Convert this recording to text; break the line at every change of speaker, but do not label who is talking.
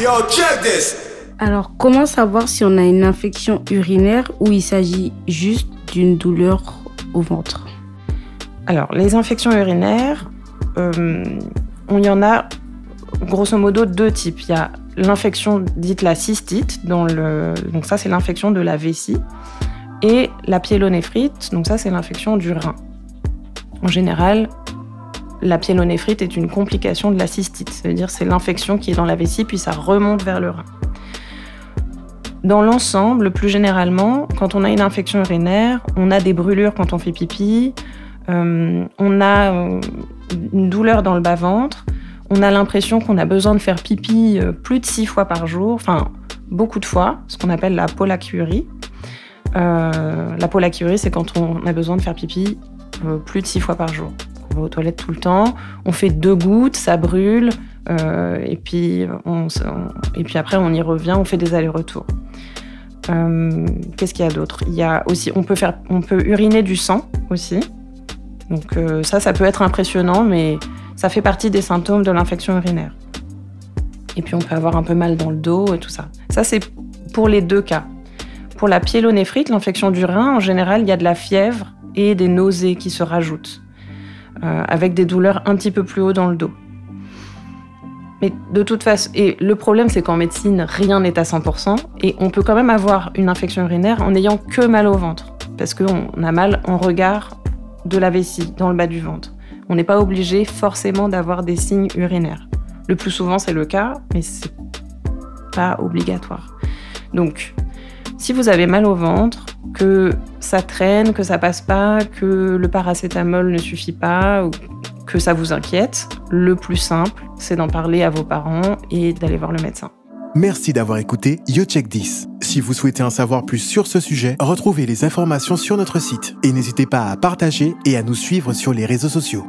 Yo, check this.
Alors, comment savoir si on a une infection urinaire ou il s'agit juste d'une douleur au ventre?
Alors, les infections urinaires, euh, il y en a grosso modo deux types. Il y a l'infection dite la cystite, dans le, donc ça c'est l'infection de la vessie, et la pyélonéphrite, donc ça c'est l'infection du rein. En général, la pyélonéphrite est une complication de la cystite, c'est-à-dire c'est l'infection qui est dans la vessie puis ça remonte vers le rein. Dans l'ensemble, plus généralement, quand on a une infection urinaire, on a des brûlures quand on fait pipi, euh, on a euh, une douleur dans le bas-ventre, on a l'impression qu'on a besoin de faire pipi euh, plus de six fois par jour, enfin beaucoup de fois, ce qu'on appelle la polacurie. la polacurie, c'est quand on a besoin de faire pipi plus de six fois par jour. On va aux toilettes tout le temps, on fait deux gouttes, ça brûle, et, puis et puis après on y revient, on fait des allers-retours. Euh, qu'est-ce qu'il y a d'autre? Il y a aussi, on peut faire, on peut uriner du sang aussi. Donc euh, ça, ça peut être impressionnant, mais ça fait partie des symptômes de l'infection urinaire. Et puis on peut avoir un peu mal dans le dos et tout ça. Ça c'est pour les deux cas. Pour la pyélonéphrite, l'infection du rein, en général, il y a de la fièvre et des nausées qui se rajoutent, euh, avec des douleurs un petit peu plus haut dans le dos. Mais de toute façon, et le problème c'est qu'en médecine, rien n'est à 100%, et on peut quand même avoir une infection urinaire en n'ayant que mal au ventre, parce qu'on a mal en regard de la vessie, dans le bas du ventre. On n'est pas obligé forcément d'avoir des signes urinaires. Le plus souvent c'est le cas, mais c'est pas obligatoire. Donc, si vous avez mal au ventre, que ça traîne, que ça passe pas, que le paracétamol ne suffit pas, ou que ça vous inquiète, le plus simple, c'est d'en parler à vos parents et d'aller voir le médecin.
Merci d'avoir écouté YoCheck 10. Si vous souhaitez en savoir plus sur ce sujet, retrouvez les informations sur notre site et n'hésitez pas à partager et à nous suivre sur les réseaux sociaux.